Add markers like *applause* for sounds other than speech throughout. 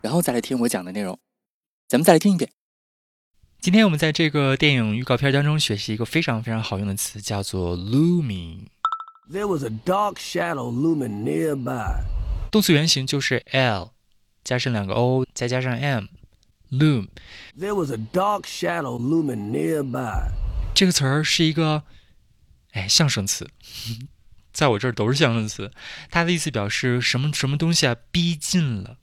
然后再来听我讲的内容，咱们再来听一遍。今天我们在这个电影预告片当中学习一个非常非常好用的词，叫做 looming。There was a dark shadow looming nearby。动词原形就是 l，加上两个 o，再加上 m，loom。There was a dark shadow looming nearby。这个词儿是一个，哎，象声词。在我这儿都是象声词，它的意思表示什么什么东西啊逼近了，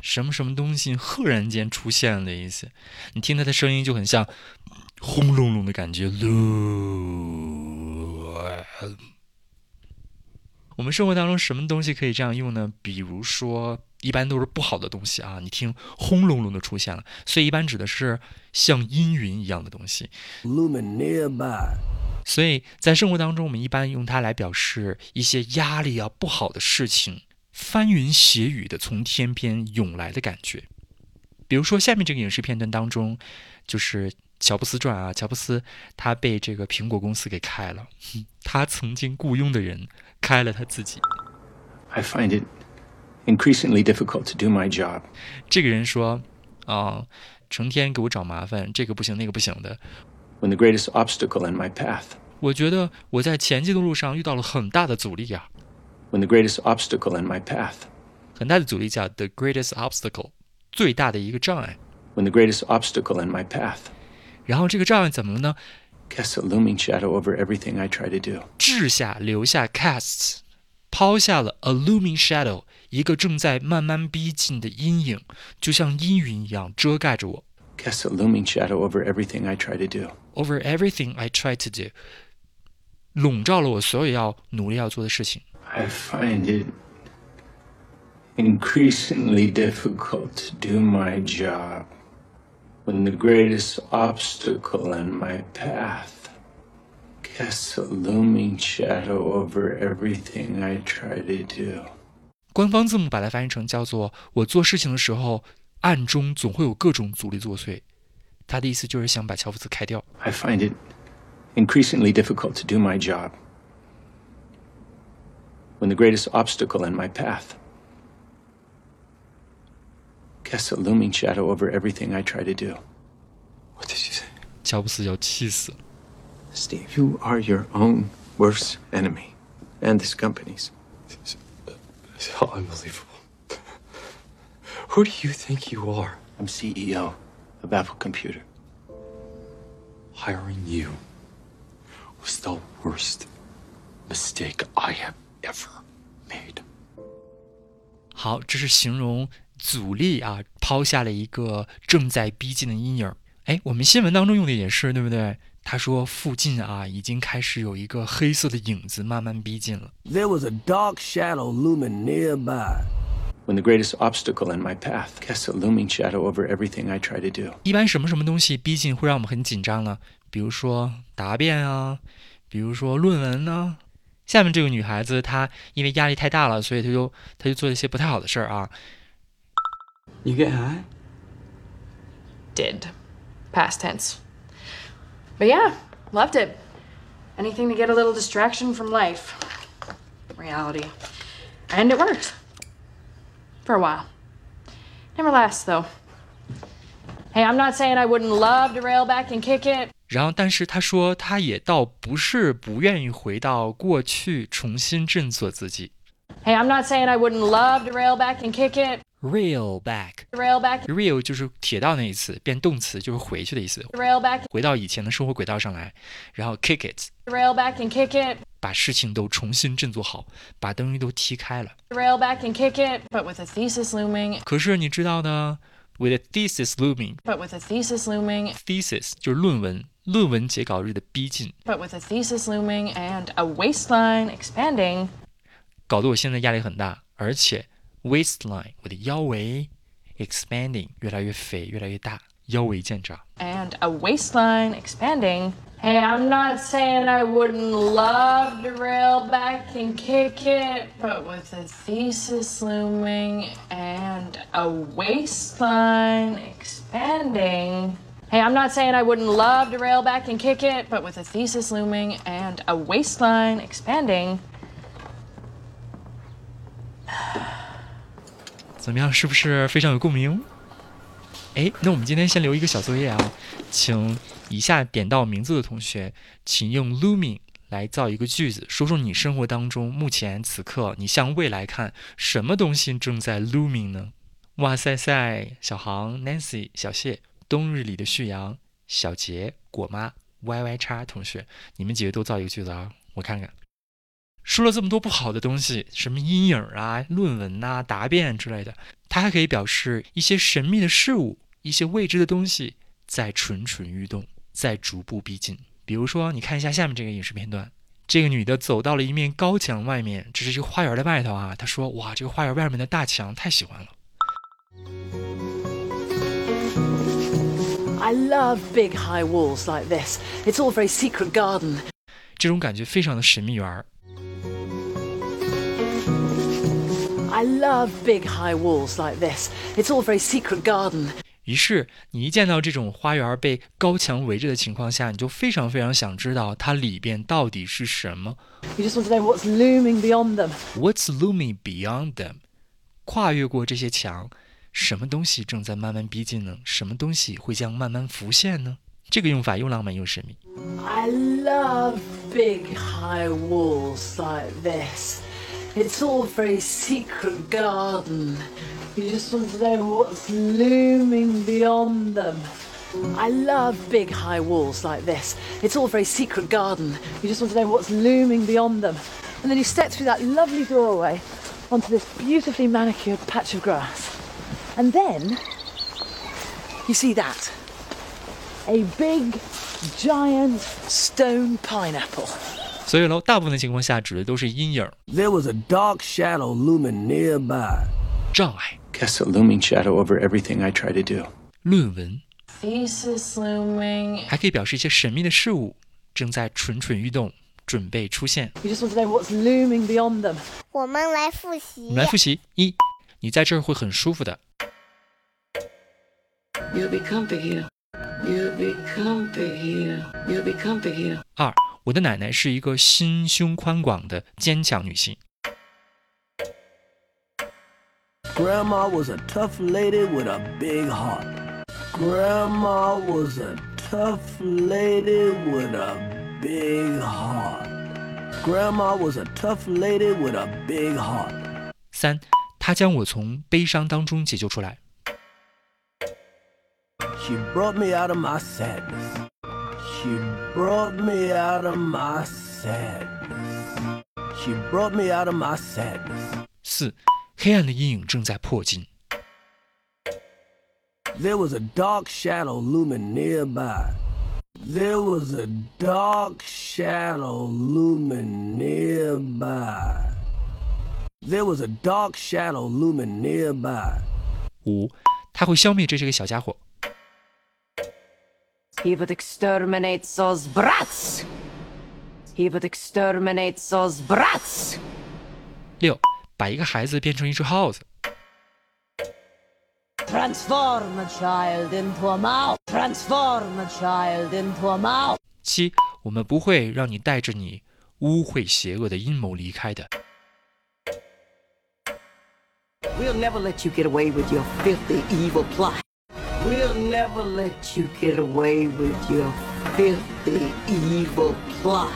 什么什么东西赫然间出现的意思。你听它的声音就很像轰隆隆的感觉。我们生活当中什么东西可以这样用呢？比如说，一般都是不好的东西啊。你听轰隆隆的出现了，所以一般指的是像阴云一样的东西。所以在生活当中，我们一般用它来表示一些压力啊、不好的事情，翻云斜雨的从天边涌来的感觉。比如说，下面这个影视片段当中，就是乔布斯传啊，乔布斯他被这个苹果公司给开了，*laughs* 他曾经雇佣的人开了他自己。I find it increasingly difficult to do my job。这个人说啊，成天给我找麻烦，这个不行，那个不行的。when the greatest obstacle in my path. 我觉得我在前进的路上遇到了很大的阻力呀。When the greatest obstacle in my path. 很大的阻力叫 the greatest obstacle，最大的一个障碍。When the greatest obstacle in my path. 然后这个障碍怎么了呢？Casts a looming shadow over everything I try to do. 掷下留下 casts，抛下了 a looming shadow，一个正在慢慢逼近的阴影，就像阴云一样遮盖着我。Casts a looming shadow over everything I try to do over everything I try to do，笼罩了我所有要努力要做的事情。I find it increasingly difficult to do my job when the greatest obstacle in my path casts a looming shadow over everything I try to do。官方字幕把它翻译成叫做“我做事情的时候，暗中总会有各种阻力作祟”。 他的意思就是想把乔布斯开掉。I find it increasingly difficult to do my job when the greatest obstacle in my path casts a looming shadow over everything I try to do. What did you say? 乔布斯要气死了。Steve, you are your own worst enemy, and this company's. It's, it's unbelievable. Who do you think you are? I'm CEO Of Apple Computer. Hiring you was the worst mistake I have ever made. 好，这是形容阻力啊，抛下了一个正在逼近的阴影。哎，我们新闻当中用的也是，对不对？他说附近啊，已经开始有一个黑色的影子慢慢逼近了。There was a dark shadow looming nearby. when the greatest obstacle in my path casts a looming shadow over everything I try to do. 一般什么什么东西逼近会让我们很紧张呢？比如说答辩啊，比如说论文呢。下面这个女孩子她因为压力太大了，所以她就她就做一些不太好的事儿啊。You get high? Did. Past tense. But yeah, loved it. Anything to get a little distraction from life. Reality. And it works for a while. Never lasts, though. Hey, I'm not saying I wouldn't love to rail back and kick it. 然后，但是他说，他也倒不是不愿意回到过去，重新振作自己。Hey, I'm not saying I wouldn't love to rail back and kick it. Rail back, rail back, rail 就是铁道那一次，变动词就是回去的意思。Rail back，回到以前的生活轨道上来，然后 kick it, rail back and kick it， 把事情都重新振作好，把东西都踢开了。Rail back and kick it, but with a thesis looming。可是你知道呢？With a thesis looming, but with a thesis looming, thesis 就是论文，论文截稿日的逼近。But with a thesis looming and a waistline expanding，搞得我现在压力很大，而且 waistline 我的腰围 expanding 越来越肥，越来越大，腰围见长。 and a waistline expanding. Hey, I'm not saying I wouldn't love to rail back and kick it, but with a thesis looming and a waistline expanding. Hey, I'm not saying I wouldn't love to rail back and kick it, but with a thesis looming and a waistline expanding. *sighs* 怎么样？是不是非常有共鸣？ 哎，那我们今天先留一个小作业啊，请以下点到名字的同学，请用 looming 来造一个句子，说说你生活当中目前此刻你向未来看，什么东西正在 looming 呢？哇塞塞，小航、Nancy、小谢、冬日里的旭阳、小杰、果妈、Y Y 叉同学，你们几个都造一个句子啊，我看看。说了这么多不好的东西，什么阴影啊、论文呐、答辩之类的，它还可以表示一些神秘的事物、一些未知的东西在蠢蠢欲动，在逐步逼近。比如说，你看一下下面这个影视片段，这个女的走到了一面高墙外面，这是一个花园的外头啊。她说：“哇，这个花园外面的大墙太喜欢了。I love big high walls like this. It's all very secret garden. ”这种感觉非常的神秘园儿。I love big high walls like this. It's all very secret garden. 于是，你一见到这种花园被高墙围着的情况下，你就非常非常想知道它里边到底是什么。You just want to know what's looming beyond them. What's looming beyond them？跨越过这些墙，什么东西正在慢慢逼近呢？什么东西会将慢慢浮现呢？这个用法又浪漫又神秘。I love big high walls like this. It's all very secret garden. You just want to know what's looming beyond them. I love big high walls like this. It's all very secret garden. You just want to know what's looming beyond them. And then you step through that lovely doorway onto this beautifully manicured patch of grass. And then you see that. A big, giant stone pineapple. 所以喽，大部分的情况下指的都是阴影、 There was a dark shadow looming nearby. 障碍、 Cast a looming shadow over everything I try to do. 论文，Thesis looming 还可以表示一些神秘的事物正在蠢蠢欲动，准备出现。You just want to know what's looming beyond them. 我们来复习我们。来复习：一，你在这儿会很舒服的；You'll be comfy here. You'll be comfy here. You'll be comfy here. 二，我的奶奶是一个心胸宽广的坚强女性；Grandma was a tough lady with a big heart. Grandma was a tough lady with a big heart. Grandma was a tough lady with a big heart. 三，她将我从悲伤当中解救出来； She brought me out of my sadness. She brought me out of my sadness. She brought me out of my sadness. 四， 黑暗的阴影正在迫近； There was a dark shadow looming nearby. There was a dark shadow looming nearby. There was a dark shadow looming nearby. 五，她会消灭这些个小家伙； He would exterminate those brats. He would exterminate those brats. 六， 把一个孩子变成一只耗子；Transform a child into a mouse. Transform a child into a mouse. 七，我们不会让你带着你污秽邪恶的阴谋离开的；We'll never let you get away with your filthy, evil plot. We'll never let you get away with your filthy, evil plot.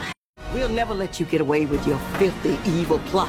We'll never let you get away with your filthy, evil plot.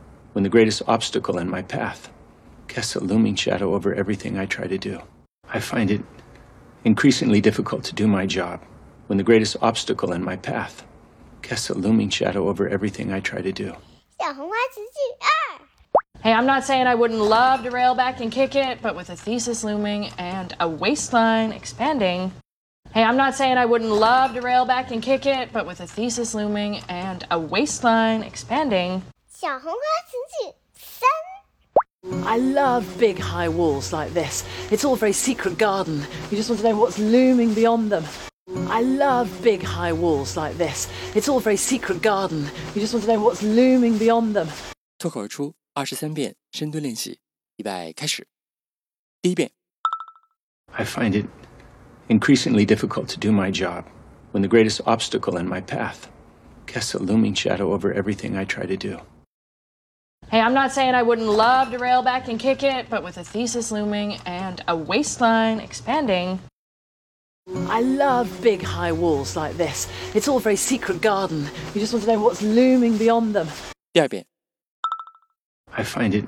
when the greatest obstacle in my path casts a looming shadow over everything I try to do. I find it increasingly difficult to do my job when the greatest obstacle in my path casts a looming shadow over everything I try to do. Hey, I'm not saying I wouldn't love to rail back and kick it, but with a thesis looming and a waistline expanding. Hey, I'm not saying I wouldn't love to rail back and kick it, but with a thesis looming and a waistline expanding, 小红花词句三， I love big high walls like this. It's all very secret garden. You just want to know what's looming beyond them. I love big high walls like this. It's all very secret garden. You just want to know what's looming beyond them. 脱口而出二十三遍深蹲练习，预备开始。第一遍， I find it increasingly difficult to do my job when the greatest obstacle in my path casts a looming shadow over everything I try to do. Hey, I'm not saying I wouldn't love to rail back and kick it, but with a thesis looming and a waistline expanding. I love big high walls like this. It's all very secret garden. You just want to know what's looming beyond them. Yeah, I. I find it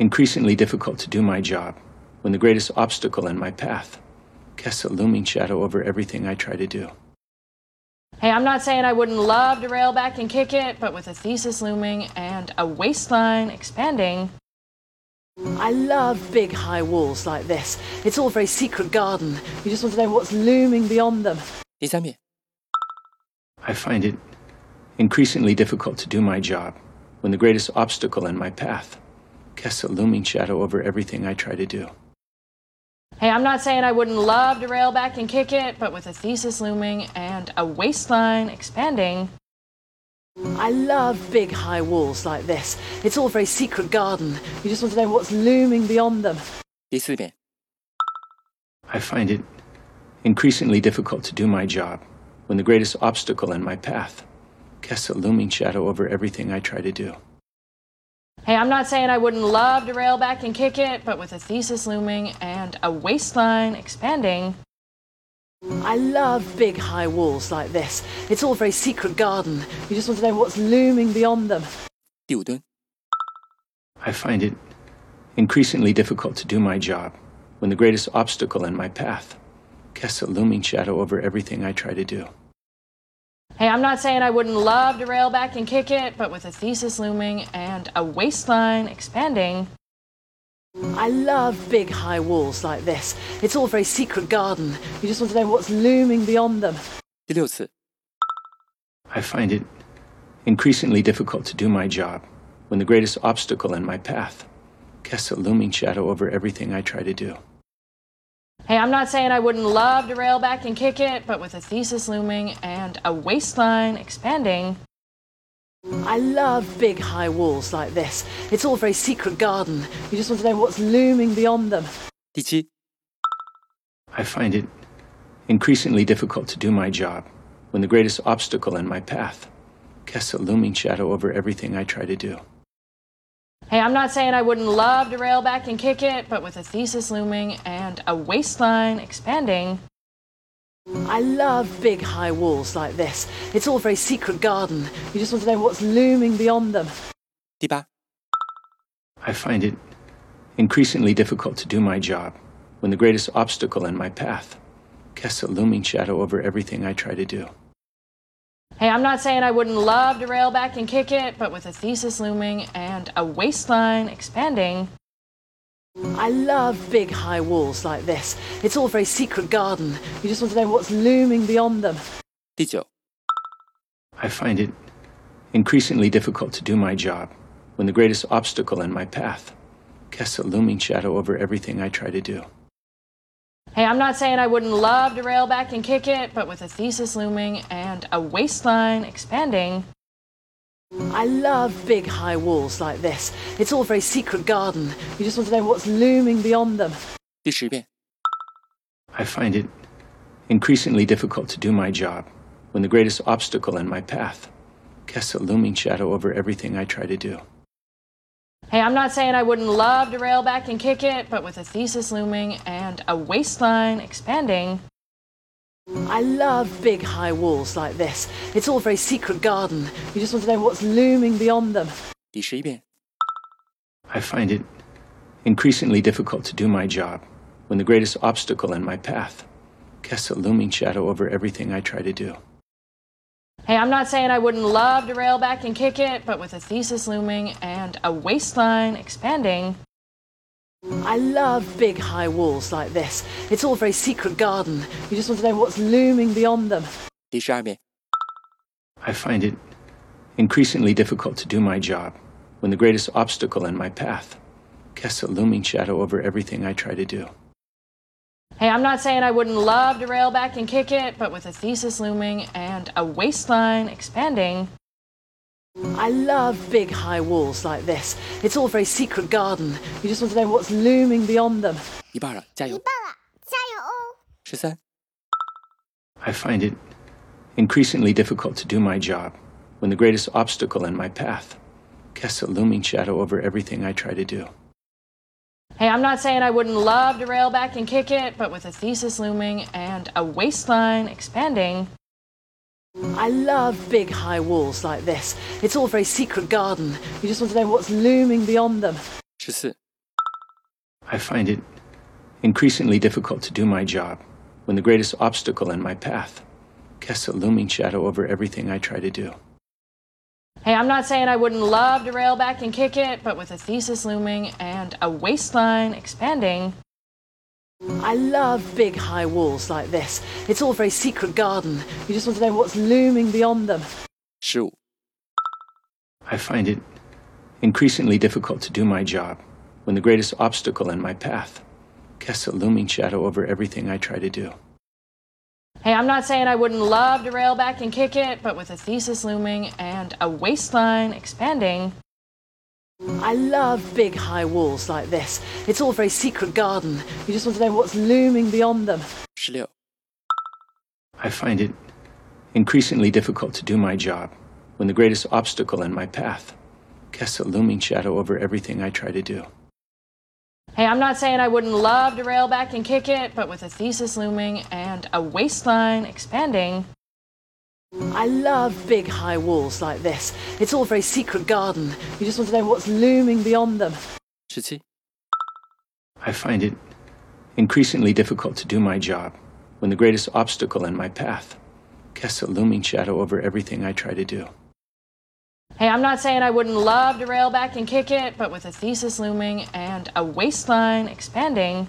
increasingly difficult to do my job when the greatest obstacle in my path casts a looming shadow over everything I try to do. Hey, I'm not saying I wouldn't love to rail back and kick it, but with a thesis looming and a waistline expanding. I love big high walls like this. It's all very secret garden. You just want to know what's looming beyond them. 第三遍， I find it increasingly difficult to do my job when the greatest obstacle in my path casts a looming shadow over everything I try to do. Hey, I'm not saying I wouldn't love to rail back and kick it, but with a thesis looming and a waistline expanding. I love big high walls like this. It's all very secret garden. You just want to know what's looming beyond them. I find it increasingly difficult to do my job when the greatest obstacle in my path casts a looming shadow over everything I try to do. Hey, I'm not saying I wouldn't love to rail back and kick it, but with a thesis looming and a waistline expanding. I love big high walls like this. It's all very secret garden. You just want to know what's looming beyond them. I find it increasingly difficult to do my job when the greatest obstacle in my path casts a looming shadow over everything I try to do. Hey, I'm not saying I wouldn't love to rail back and kick it, but with a thesis looming and a waistline expanding. I love big high walls like this. It's all very secret garden. You just want to know what's looming beyond them. I find it increasingly difficult to do my job when the greatest obstacle in my path casts a looming shadow over everything I try to do. Hey, I'm not saying I wouldn't love to rail back and kick it, but with a thesis looming and a waistline expanding. I love big high walls like this. It's all very secret garden. You just want to know what's looming beyond them. 第七，I find it increasingly difficult to do my job when the greatest obstacle in my path casts a looming shadow over everything I try to do. Hey, I'm not saying I wouldn't love to rail back and kick it, but with a thesis looming and a waistline expanding. I love big high walls like this. It's all very secret garden. You just want to know what's looming beyond them. 第八，I find it increasingly difficult to do my job when the greatest obstacle in my path casts a looming shadow over everything I try to do. Hey, I'm not saying I wouldn't love to rail back and kick it, but with a thesis looming and a waistline expanding. I love big high walls like this. It's all very secret garden. You just want to know what's looming beyond them. 第九，I find it increasingly difficult to do my job when the greatest obstacle in my path casts a looming shadow over everything I try to do. Hey, I'm not saying I wouldn't love to rail back and kick it, but with a thesis looming and a waistline expanding. I love big high walls like this. It's all very secret garden. You just want to know what's looming beyond them. I find it increasingly difficult to do my job when the greatest obstacle in my path casts a looming shadow over everything I try to do. Hey, I'm not saying I wouldn't love to rail back and kick it, but with a thesis looming and a waistline expanding. I love big high walls like this. It's all very secret garden. You just want to know what's looming beyond them. I find it increasingly difficult to do my job when the greatest obstacle in my path casts a looming shadow over everything I try to do. Hey, I'm not saying I wouldn't love to rail back and kick it, but with a thesis looming and a waistline expanding. I love big high walls like this. It's all very secret garden. You just want to know what's looming beyond them. 第十二遍， I find it increasingly difficult to do my job when the greatest obstacle in my path casts a looming shadow over everything I try to do. Hey, I'm not saying I wouldn't love to rail back and kick it, but with a thesis looming and a waistline expanding. I love big high walls like this. It's all very secret garden. You just want to know what's looming beyond them. 一半了，加油！一半了，加油哦！十三、 I find it increasingly difficult to do my job when the greatest obstacle in my path casts a looming shadow over everything I try to do. Hey, I'm not saying I wouldn't love to rail back and kick it, but with a thesis looming and a waistline expanding. I love big high walls like this. It's all very secret garden. You just want to know what's looming beyond them. 十四、I find it increasingly difficult to do my job when the greatest obstacle in my path casts a looming shadow over everything I try to do. Hey, I'm not saying I wouldn't love to rail back and kick it, but with a thesis looming and a waistline expanding. I love big high walls like this. It's all very secret garden. You just want to know what's looming beyond them. 十五、I find it increasingly difficult to do my job when the greatest obstacle in my path casts a looming shadow over everything I try to do. Hey, I'm not saying I wouldn't love to rail back and kick it, but with a thesis looming and a waistline expanding. I love big high walls like this. It's all very secret garden. You just want to know what's looming beyond them. 十六、I find it increasingly difficult to do my job when the greatest obstacle in my path casts a looming shadow over everything I try to do. Hey, I'm not saying I wouldn't love to rail back and kick it, but with a thesis looming and a waistline expanding. I love big high walls like this. It's all very secret garden. You just want to know what's looming beyond them. 十七、I find it increasingly difficult to do my job when the greatest obstacle in my path casts a looming shadow over everything I try to do. Hey, I'm not saying I wouldn't love to rail back and kick it, but with a thesis looming and a waistline expanding.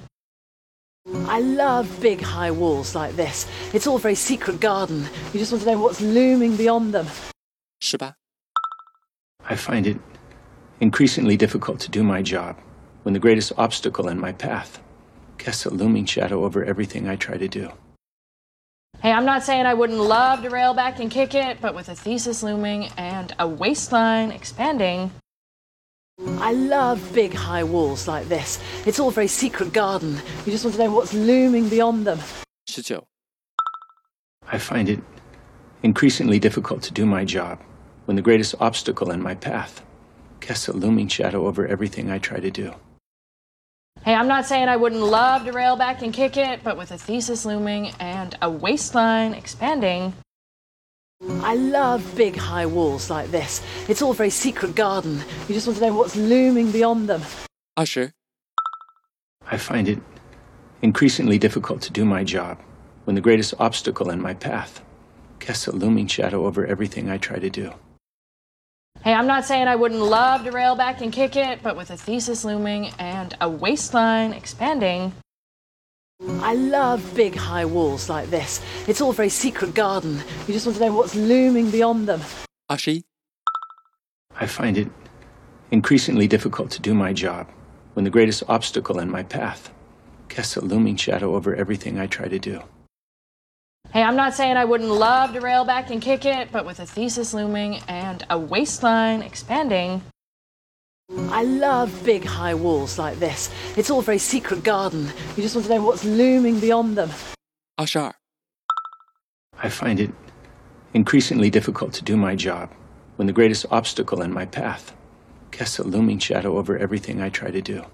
I love big high walls like this. It's all very secret garden. You just want to know what's looming beyond them. 十八、I find it increasingly difficult to do my job when the greatest obstacle in my path casts a looming shadow over everything I try to do. Hey, I'm not saying I wouldn't love to rail back and kick it, but with a thesis looming and a waistline expanding. I love big high walls like this. It's all very secret garden. You just want to know what's looming beyond them. 十九、I find it increasingly difficult to do my job when the greatest obstacle in my path casts a looming shadow over everything I try to do. Hey, I'm not saying I wouldn't love to rail back and kick it, but with a thesis looming and a waistline expanding. I love big high walls like this. It's all very secret garden. You just want to know what's looming beyond them. Usher. I find it increasingly difficult to do my job when the greatest obstacle in my path casts a looming shadow over everything I try to do. Hey, I'm not saying I wouldn't love to rail back and kick it, but with a thesis looming and a waistline expanding. I love big high walls like this. It's all very secret garden. You just want to know what's looming beyond them. Ashi? I find it increasingly difficult to do my job when the greatest obstacle in my path casts a looming shadow over everything I try to do. Hey, I'm not saying I wouldn't love to rail back and kick it, but with a thesis looming and a waistline expanding. I love big high walls like this. It's all very secret garden. You just want to know what's looming beyond them. Ashar. I find it increasingly difficult to do my job when the greatest obstacle in my path casts a looming shadow over everything I try to do.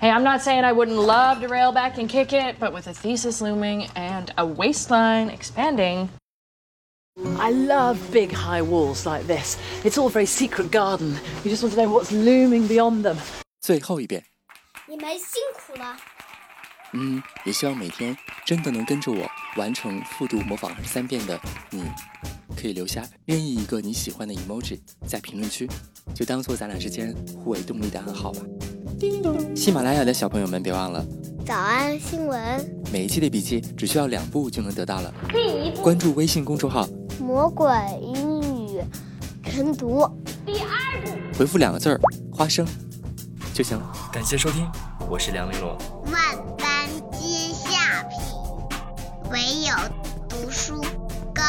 Hey, I'm not saying I wouldn't love to rail back and kick it, but with a thesis looming and a waistline expanding. I love big high walls like this. It's all very secret garden. You just want to know what's looming beyond them. 最后一遍。你们辛苦了。嗯，也希望每天真的能跟着我完成复读模仿二十三遍的你，可以留下任意一个你喜欢的 emoji 在评论区，就当做咱俩之间互为动力的暗号吧。喜马拉雅的小朋友们，别忘了早安新闻，每一期的笔记只需要两步就能得到了。关注微信公众号《魔鬼英语晨读》。第二步回复两个字儿“花生”就行了。感谢收听，我是梁玲珑。万般皆下品，唯有读书高。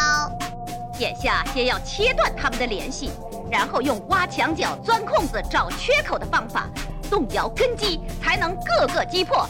眼下先要切断他们的联系，然后用挖墙脚、钻空子、找缺口的方法，动摇根基，才能各个击破。